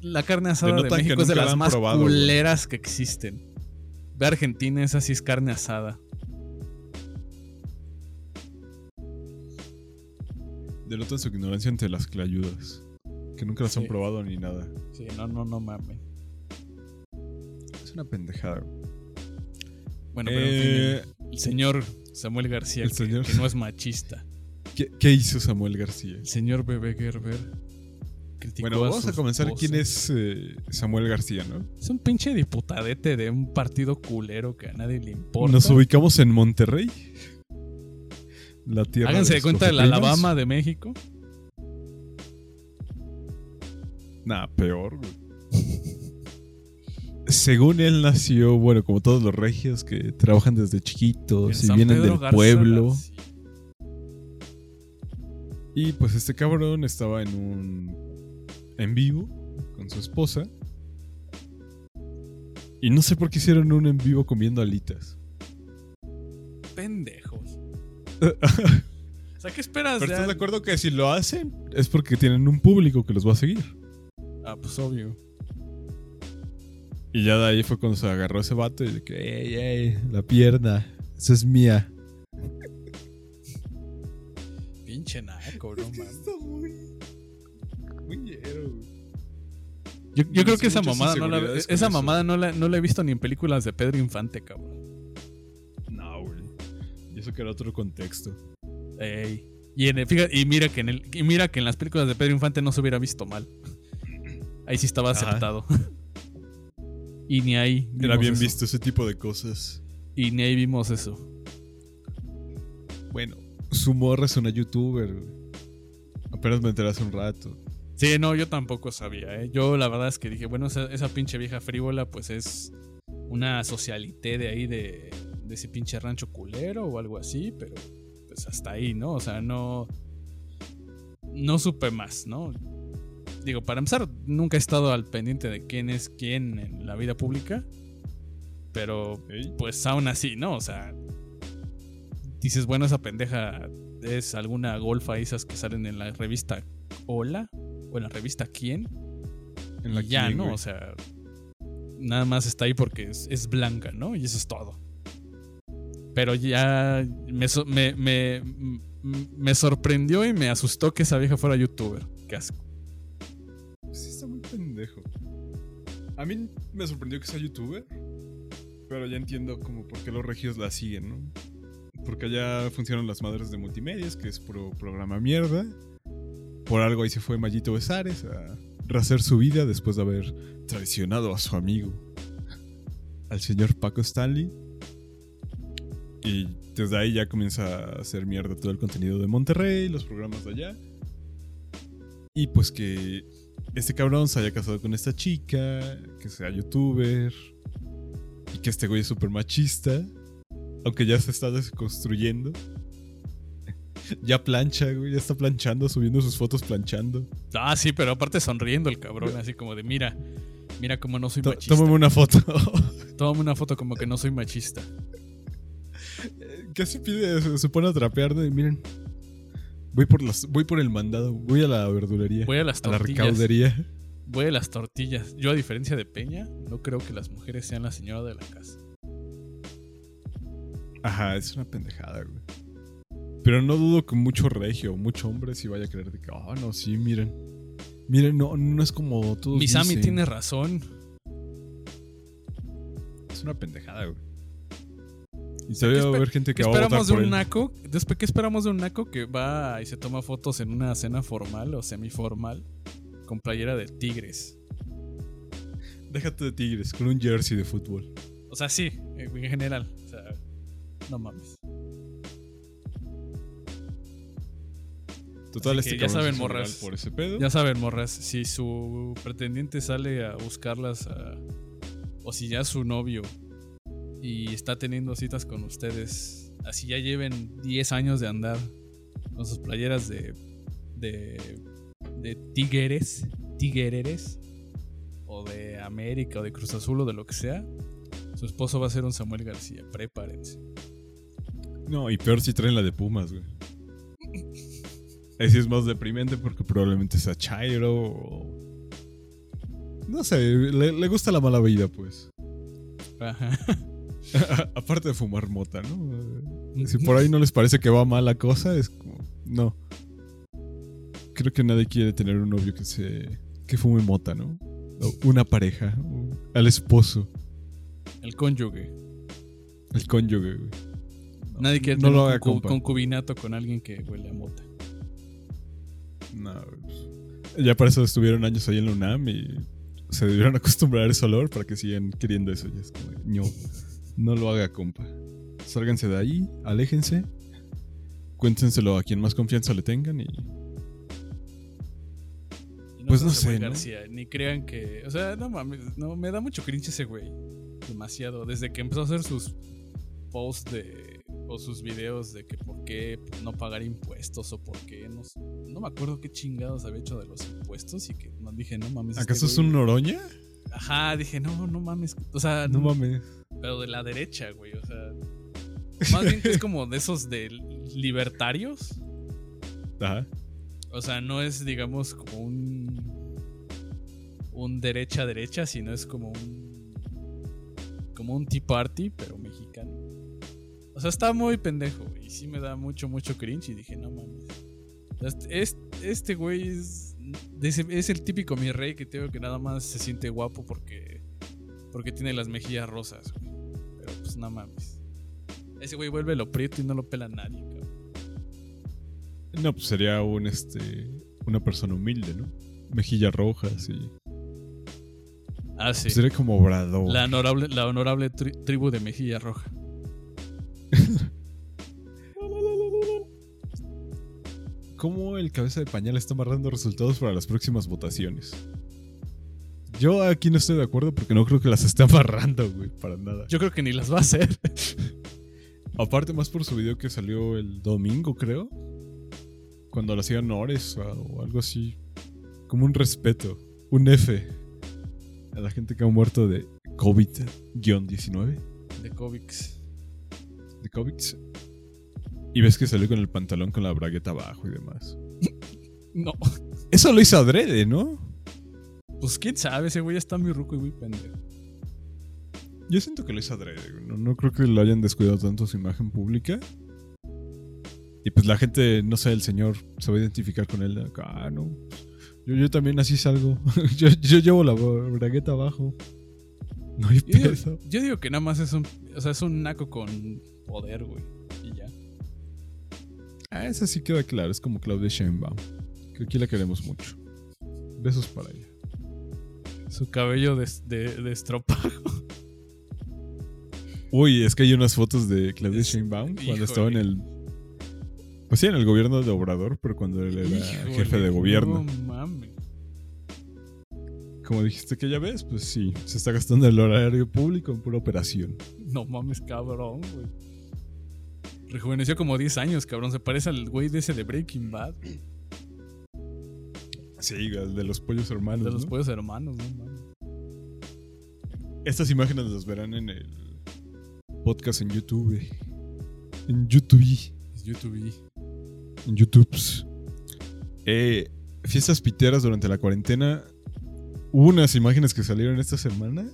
La carne asada de México es de las más probado, güey. culeras que existen. Ve a Argentina, esa sí es carne asada. Denotan su ignorancia ante las Clayudas. Que nunca las han probado ni nada. Sí, no, no, no mames. Es una pendejada. Bueno, pero en Eh, fin, el, el señor Samuel García, el que- señor- que no es machista. ¿Qué, qué hizo Samuel García? El señor Bebé Gerber criticó Bueno, vamos a comenzar. ¿Quién es eh, Samuel García, no? Es un pinche diputadete de un partido culero que a nadie le importa. Nos ubicamos en Monterrey. La tierra Háganse de cuenta del cogeprimas. Alabama de México. Nah, peor, güey. Según él nació, bueno, como todos los regios que trabajan desde chiquitos y vienen Pedro del Garza pueblo. García. Y pues este cabrón estaba en un en vivo con su esposa. Y no sé por qué hicieron un en vivo comiendo alitas. Pendejos. O sea, ¿qué esperas? Pero de estás de acuerdo que si lo hacen es porque tienen un público que los va a seguir. Ah, pues obvio. Y ya de ahí fue cuando se agarró ese vato y de que, ey, ey, la pierna, esa es mía. Pinche naco, no mames. Está muy. Muy güey. Yo, yo creo que esa mamada, no la, esa mamada no, la, no la he visto ni en películas de Pedro Infante, cabrón. Y eso que era otro contexto. Ey. Y, en el- fíjate, y mira que en el, y mira que en las películas de Pedro Infante no se hubiera visto mal. Ahí sí estaba Ajá. aceptado. y ni ahí. Era bien eso. visto ese tipo de cosas. Y ni ahí vimos eso. Bueno, su morra es una youtuber. Apenas me enteré hace un rato. Sí, no, yo tampoco sabía. ¿eh? Yo la verdad es que dije, bueno, esa, esa pinche vieja frívola, pues es una socialité de ahí de, de ese pinche rancho culero o algo así, pero pues hasta ahí, ¿no? O sea, no. No supe más, ¿no? Digo, para empezar, nunca he estado al pendiente de quién es quién en la vida pública, pero pues aún así, ¿no? O sea, dices, bueno, esa pendeja es alguna golfa esas que salen en la revista Hola o en la revista Quién. En la y ya, quién, ¿no? güey. O sea, nada más está ahí porque es, es blanca, ¿no? Y eso es todo. Pero ya me, me, me, sorprendió y me asustó que esa vieja fuera youtuber. Qué asco. Sí, está muy pendejo. A mí me sorprendió que sea youtuber. Pero ya entiendo como por qué los regios la siguen, ¿no? Porque allá funcionan las madres de multimedias, que es puro programa mierda. Por algo ahí se fue Mayito Besares a rehacer su vida después de haber traicionado a su amigo, al señor Paco Stanley. Y desde ahí ya comienza a hacer mierda todo el contenido de Monterrey, los programas de allá. Y pues que este cabrón se haya casado con esta chica, que sea youtuber, y que este güey es súper machista, aunque ya se está desconstruyendo. Ya plancha, güey, ya está planchando, subiendo sus fotos planchando. Ah, sí, pero aparte sonriendo el cabrón, así como de mira, mira como no soy machista. Tómame una foto. Tómame una foto como que no soy machista. ¿Qué se pide? Se, se pone a trapear. Y miren. Voy por, las, voy por el mandado, voy a la verdulería, Voy a las a la tortillas. recaudería. Voy a las tortillas. Yo, a diferencia de Peña, no creo que las mujeres sean la señora de la casa. Ajá, es una pendejada, güey. Pero no dudo que mucho regio, mucho hombre sí vaya a creer de que, ah, no, sí, miren. Miren, no, no es como todos Misami dicen. tiene razón. Es una pendejada, güey. Y se debe ¿Qué espe- haber gente ¿Qué que va a votar esperamos de por un él. naco? Después, ¿qué esperamos de un naco que va y se toma fotos en una cena formal o semiformal con playera de tigres? Déjate de tigres, con un jersey de fútbol. O sea, sí, en en general. O sea, no mames. Total, este ya saben, morras. viral por ese pedo. Ya saben, morras, si su pretendiente sale a buscarlas a- o si ya es su novio y está teniendo citas con ustedes, así ya lleven 10 años de andar con sus playeras de de, de tigres, tiguereres o de América o de Cruz Azul o de lo que sea, su esposo va a ser un Samuel García, prepárense. No, y peor si traen la de Pumas, güey. Sí es más deprimente porque probablemente sea Chairo o... No sé, le, le gusta la mala vida, pues. Ajá. Aparte de fumar mota, ¿no? Si por ahí no les parece que va mal la cosa, es como... No. Creo que nadie quiere tener un novio que se... que fume mota, ¿no? O una pareja, o al esposo, El cónyuge. el cónyuge, güey. Nadie quiere no tener lo un haga, concu- compa. concubinato con alguien que huele a mota. No, ya para eso estuvieron años ahí en la UNAM y se debieron acostumbrar a ese olor para que sigan queriendo eso. Ya es como, no, no lo haga, compa. Sálganse de ahí, aléjense, cuéntenselo a quien más confianza le tengan y Y Pues no sé, ¿no? García, ni crean que. O sea, no mames, no, me da mucho cringe ese güey. Demasiado. Desde que empezó a hacer sus posts de. o sus videos de que por qué no pagar impuestos o por qué. No, no me acuerdo qué chingados había hecho de los impuestos y que no, dije, no mames. este ¿Acaso es un Noroña? Ajá, dije, no, no mames. O sea, No mames. pero de la derecha, güey. O sea. Más bien que es como de esos de libertarios. Ajá. O sea, no es, digamos, como un. Un derecha-derecha, sino es como un. Como un Tea Party, pero mexicano. O sea, está muy pendejo, güey, y sí me da mucho, mucho cringe. Y dije, no mames. Este, este, este güey es- es, el típico mi rey que tengo que nada más se siente guapo porque, porque tiene las mejillas rosas, güey. Pero pues no mames. Ese güey vuelve lo prieto y no lo pela nadie, cabrón. No, pues sería un este una persona humilde, ¿no? Mejillas rojas y. Ah, sí. Pues sería como obrador. La honorable, la honorable tri- tribu de mejilla roja. ¿Cómo el cabeza de pañal está amarrando resultados para las próximas votaciones? Yo aquí no estoy de acuerdo porque no creo que las esté amarrando, güey, para nada. Yo creo que ni las va a hacer. Aparte más por su video que salió el domingo, creo. Cuando le hacían honores o, algo así. Como un respeto. Un F. A la gente que ha muerto de COVID-19. De Kovics. De COVID. Y ves que salió con el pantalón con la bragueta abajo y demás. No. Eso lo hizo adrede, ¿no? Pues quién sabe, ese güey está muy ruco y muy pendejo. Yo siento que lo hizo adrede. No, no creo que lo hayan descuidado tanto su imagen pública. Y pues la gente, no sé, el señor se va a identificar con él. Ah, no. Yo, yo también así salgo. yo, yo llevo la bragueta abajo. No hay Yo digo, yo digo que nada más es un. O sea, es un naco con poder, güey. Y ya. Ah, esa sí queda claro. Es como Claudia Sheinbaum. Que aquí la queremos mucho. Besos para ella. Su cabello de, de, de estropajo. Uy, es que hay unas fotos de Claudia Es- Sheinbaum cuando híjole. estaba en el. Pues sí, en el gobierno de Obrador, pero cuando él era Híjole, jefe de gobierno. No mames. Como dijiste que ya ves, pues sí, se está gastando el horario público en pura operación. No mames, cabrón, güey. Rejuveneció como 10 años, cabrón. Se parece al güey de ese de Breaking Bad. Sí, el de los pollos hermanos. De los ¿no? pollos hermanos, no mames. Estas imágenes las verán en el podcast en YouTube. En YouTube. YouTube. En YouTube. Eh, fiestas piteras durante la cuarentena. Hubo unas imágenes que salieron esta semana.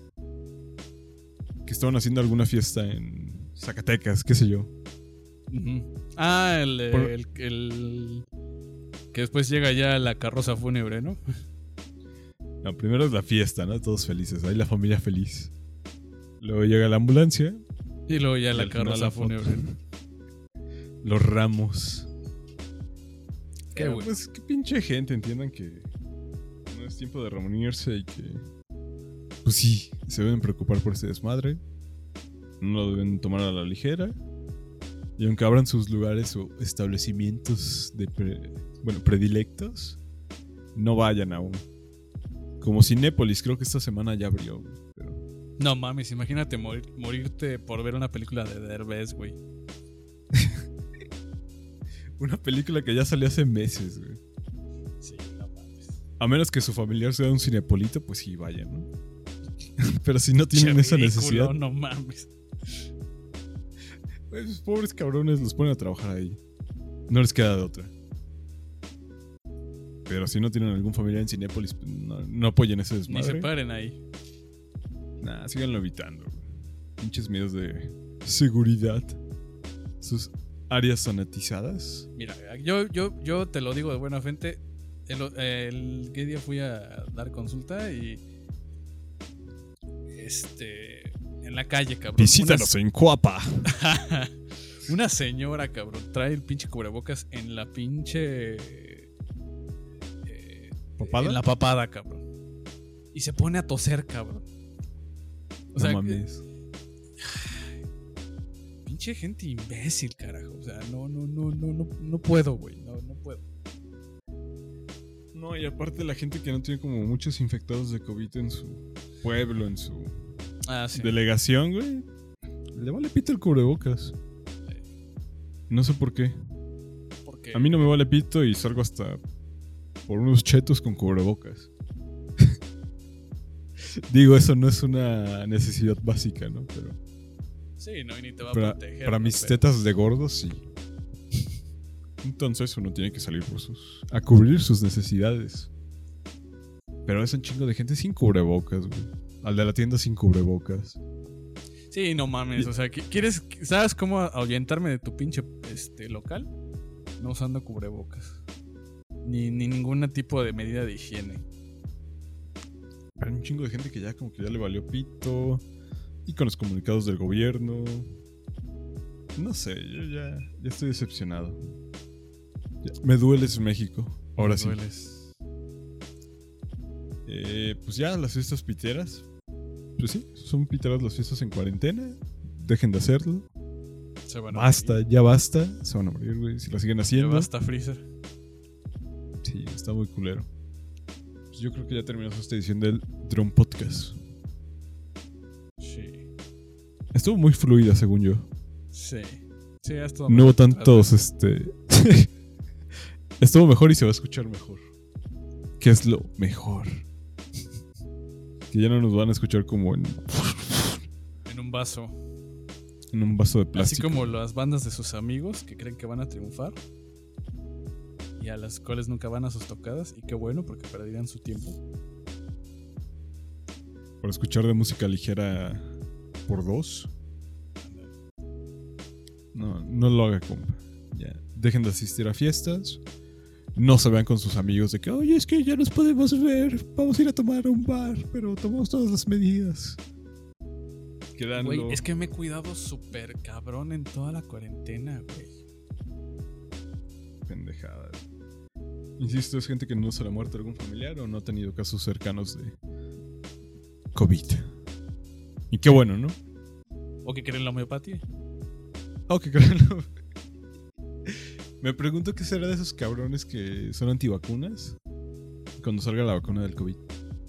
Que estaban haciendo alguna fiesta en Zacatecas, qué sé yo. Ah, el, eh, Por- el, el- Que después llega ya la carroza fúnebre, ¿no? No, primero es la fiesta, ¿no? Todos felices. Ahí la familia feliz. Luego llega la ambulancia. Y luego ya Y la carroza fúnebre. Los ramos. Qué Pero, bueno. Pues qué pinche gente, entiendan que no es tiempo de reunirse y que. Pues sí, se deben preocupar por este desmadre. No lo deben tomar a la ligera. Y aunque abran sus lugares o establecimientos de pre- bueno, predilectos, no vayan aún. Como Cinépolis, creo que esta semana ya abrió. Pero No mames, imagínate morir- morirte por ver una película de Derbez, güey. una película que ya salió hace meses, güey. Sí, no mames. A menos que su familiar sea un cinepolito, pues sí, vayan, ¿no? Pero si no tienen esa necesidad, No mames. Pues, esos pobres cabrones los ponen a trabajar ahí. No les queda de otra. Pero si no tienen algún familiar en Cinépolis, pues, no, no apoyen ese Ni se desmadre. paren ahí. Nah, síganlo evitando. Pinches medios de seguridad. Sus áreas sanitizadas. Mira, yo, yo, yo te lo digo de buena fuente. El, el ¿qué día fui a dar consulta y. Este. En la calle, cabrón. Visítanos en Cuapa. Una, una señora, cabrón, trae el pinche cubrebocas en la pinche. eh, ¿Papada? En la papada, cabrón. Y se pone a toser, cabrón. O sea, no mames. pinche gente imbécil, carajo. O sea, no, no, no, no, no, no puedo, güey. No, no puedo. No, y aparte la gente que no tiene como muchos infectados de COVID en su pueblo, en su Ah, sí. delegación, güey. Le vale pito el cubrebocas. No sé por qué. A mí no me vale pito y salgo hasta por unos chetos con cubrebocas. Digo, eso no es una necesidad básica, ¿no? Pero Sí, no, y ni te va a para, proteger. para mis Pero- tetas de gordo, sí. Entonces uno tiene que salir por sus. a cubrir sus necesidades. Pero es un chingo de gente sin cubrebocas, güey. Al de la tienda sin cubrebocas. Sí, no mames. O sea, ¿qui- ¿quieres, ¿sabes cómo ahuyentarme de tu pinche este, local? No usando cubrebocas. ni, ni ningún tipo de medida de higiene. Hay un chingo de gente que ya como que ya le valió pito. Y con los comunicados del gobierno. No sé, yo ya, ya estoy decepcionado. Ya, me dueles México. Ahora Me sí. dueles. Eh, pues ya las fiestas piteras. Pues sí, son piteras las fiestas en cuarentena. Dejen de hacerlo. Se van a Basta, morir. ya basta. Se van a morir, güey. Si la siguen Ya haciendo. basta, Freezer. Sí, está muy culero. Pues yo creo que ya terminamos esta edición del Drone Podcast. Sí. Estuvo muy fluida, según yo. Sí. Sí, ya es todo. No hubo que tantos, este. Estuvo mejor y se va a escuchar mejor. ¿Qué es lo mejor? Que ya no nos van a escuchar como en, En un vaso. en un vaso de Así plástico. como las bandas de sus amigos que creen que van a triunfar. Y a las cuales nunca van a sus tocadas. Y qué bueno, porque perderían su tiempo. Por escuchar de música ligera por dos. No, no lo haga, compa. Ya. Dejen de asistir a fiestas. No se vean con sus amigos de que, oye, es que ya nos podemos ver. Vamos a ir a tomar a un bar, pero tomamos todas las medidas. Quedando. Güey, es que me he cuidado súper cabrón en toda la cuarentena, güey. Pendejadas. Insisto, es gente que no se le ha muerto algún familiar o no ha tenido casos cercanos de COVID. Y qué bueno, ¿no? ¿O que creen la homeopatía? Oh, qué carajo. Me pregunto qué será de esos cabrones que son antivacunas cuando salga la vacuna del COVID.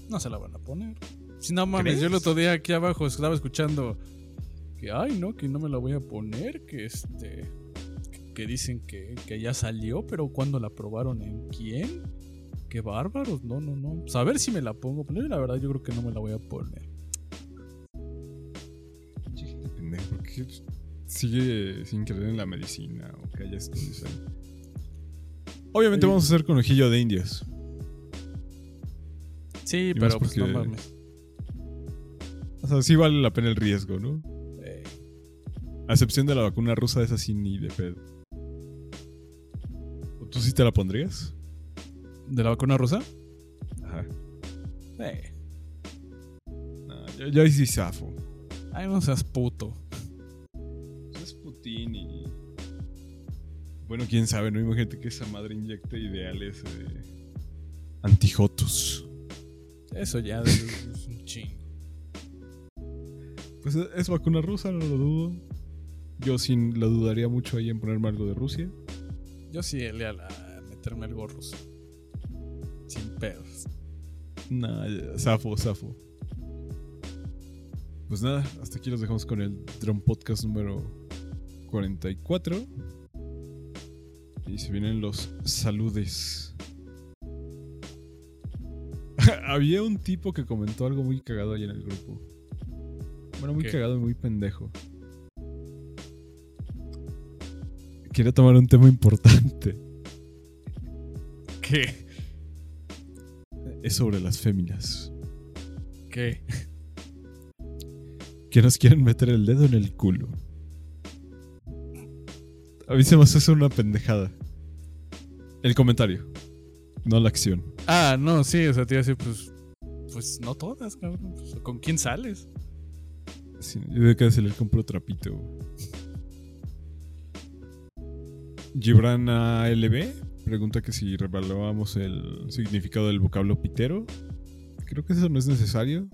No se la van a poner. Si no mames, ¿Crees? yo el otro día aquí abajo estaba escuchando que, ay, no, que no me la voy a poner, que este. que- que dicen que, que ya salió, pero cuando la probaron en quién? Qué bárbaros, no, no, no. Pues a ver si me la pongo, pero la verdad yo creo que no me la voy a poner. ¿por qué sigue sin creer en la medicina o que haya estudios ahí? Obviamente vamos a hacer conejillo de indias. Sí, Y más pero pues no porque- mames. O sea, sí vale la pena el riesgo, ¿no? Eh, A excepción de la vacuna rusa, esa sí ni de pedo. ¿O ¿Tú sí te la pondrías? ¿De la vacuna rusa? Ajá. Eh. No, yo, yo ahí sí zafo. Ay, no seas puto. Y. Bueno, quién sabe, ¿no? Imagínate que esa madre inyecta ideales eh, antijotos. Eso ya es, un chingo. Pues es, es vacuna rusa, no lo dudo. Yo sin la dudaría mucho ahí en ponerme algo de Rusia. Yo sí le a la- meterme algo ruso. Sin pedos. Nah, zafo, zafo. Pues nada, hasta aquí los dejamos con el Drone Podcast número 44. Y se vienen los saludes. Había un tipo que comentó algo muy cagado ahí en el grupo. Bueno, muy ¿Qué? cagado y muy pendejo. Quería tomar un tema importante. ¿Qué? Es sobre las féminas. ¿Qué? que nos quieren meter el dedo en el culo. A mí se me hace una pendejada. El comentario, no la acción. Ah, no, sí, o sea, te iba a decir, pues. Pues no todas, cabrón. Pues, ¿Con quién sales? Sí, yo de que se le compro trapito. Gibran ALB pregunta que si revaluamos el significado del vocablo pitero. Creo que eso no es necesario.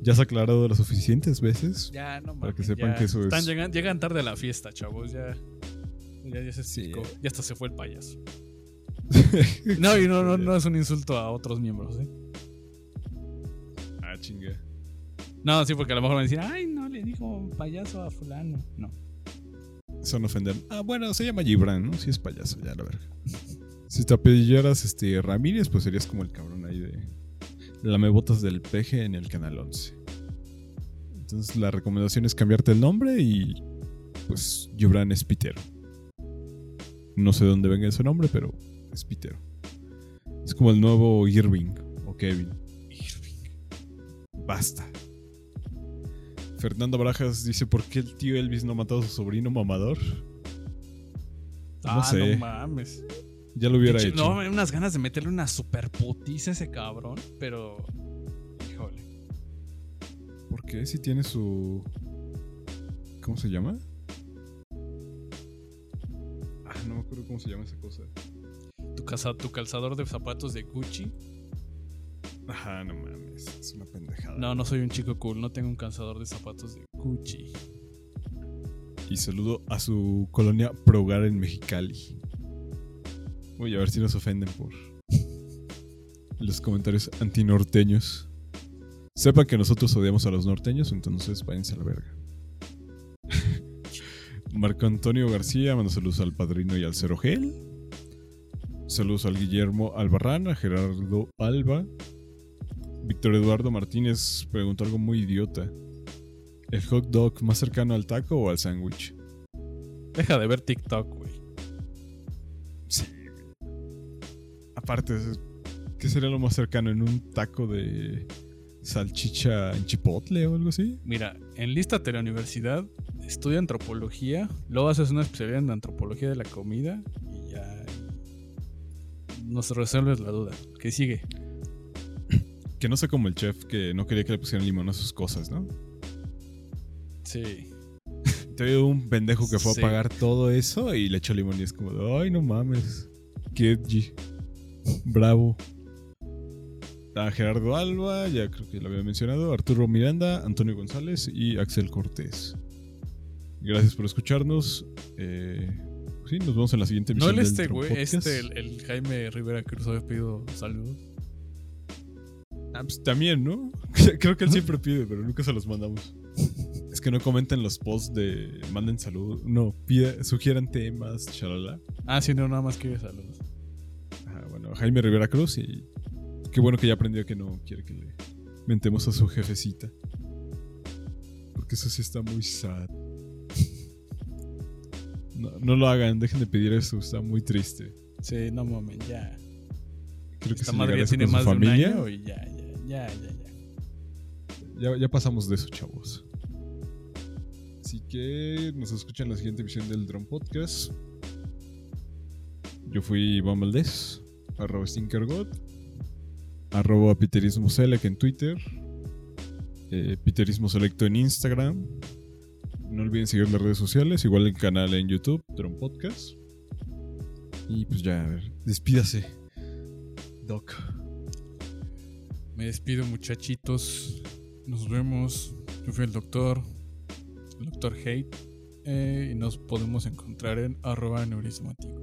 Ya se ha aclarado las suficientes veces. Ya, no mames. Para que sepan ya que eso están es- Llegan, llegan tarde a la fiesta, chavos. Ya. Ya, ya se Sí. explicó. Ya hasta se fue el payaso. No, y no, no, no es un insulto a otros miembros, ¿eh? Ah, chinga. No, sí, porque a lo mejor van a decir, ay, no, le dijo payaso a fulano. No. Son ofender. Ah, bueno, se llama Gibran, ¿no? Si es payaso, ya la verga. Si te apellidaras este, Ramírez, pues serías como el cabrón ahí de lamebotas del peje en el canal 11. Entonces la recomendación es cambiarte el nombre y pues Gibran es pitero. No sé de dónde venga ese nombre, pero es pitero. Es como el nuevo Irving o Kevin. Basta. Fernando Barajas dice, ¿por qué el tío Elvis no ha matado a su sobrino mamador? Ah, sé. no mames. Ya lo hubiera Pinche- hecho. No, unas ganas de meterle una super putiza a ese cabrón, pero. Híjole. ¿Por qué? Si tiene su. ¿Cómo se llama? Cómo se llama esa cosa. Tu, casa, tu calzador de zapatos de Gucci. Ajá, no mames. Es una pendejada. No, no soy un chico cool, no tengo un calzador de zapatos de Gucci. Y saludo a su colonia Progar en Mexicali. Voy a ver si nos ofenden por los comentarios antinorteños. Sepan que nosotros odiamos a los norteños, entonces váyanse a la verga. Marco Antonio García manda saludos al padrino y al Cero Gel. Saludos al Guillermo Albarrán, a Gerardo Alba. Víctor Eduardo Martínez preguntó algo muy idiota. ¿El hot dog más cercano al taco o al sándwich? Deja de ver TikTok, güey. Sí. Aparte, ¿qué sería lo más cercano? ¿En un taco de salchicha en chipotle o algo así? Mira, enlístate a la universidad, estudia antropología, luego haces una especialidad en antropología de la comida y ya nos resuelves la duda. ¿Qué sigue? Que no sé como el chef que no quería que le pusieran limón a sus cosas, ¿no? Sí. Te un pendejo que fue Sí. a pagar todo eso y le echó limón y es como, de, ay, no mames. Qué. Bravo. A Gerardo Alba, ya creo que lo había mencionado, Arturo Miranda, Antonio González y Axel Cortés. Gracias por escucharnos. Eh, sí, nos vemos en la siguiente No emisión. el del este, güey, este, el, el Jaime Rivera Cruz había pedido saludos. Ah, pues también, ¿no? Creo que él siempre pide, pero nunca se los mandamos. Es que no comenten los posts de manden salud. No, pida, sugieran temas, chalala. Ah, sí, no, nada más quiere saludos. Ajá, bueno, Jaime Rivera Cruz y qué bueno que ya aprendió que no quiere que le mentemos a su jefecita. Porque eso sí está muy sad. No, no lo hagan, dejen de pedir eso, está muy triste. Sí, no mames, ya. Creo que Esta madre ya tiene más de un año y ya, ya, ya, ya, ya. Ya, ya pasamos de eso, chavos. Así que nos escuchan en la siguiente emisión del Drone Podcast. Yo fui Iván Valdés, arroba Stinkergod, arroba Piterismo Select en Twitter, eh, Piterismo Selecto en Instagram. No olviden seguir las redes sociales, igual el canal en YouTube, Drone Podcast. Y pues ya, a ver, despídase, Doc. Me despido, muchachitos. Nos vemos. Yo fui el doctor, el doctor Hate. eh, y nos podemos encontrar en arroba neurismático.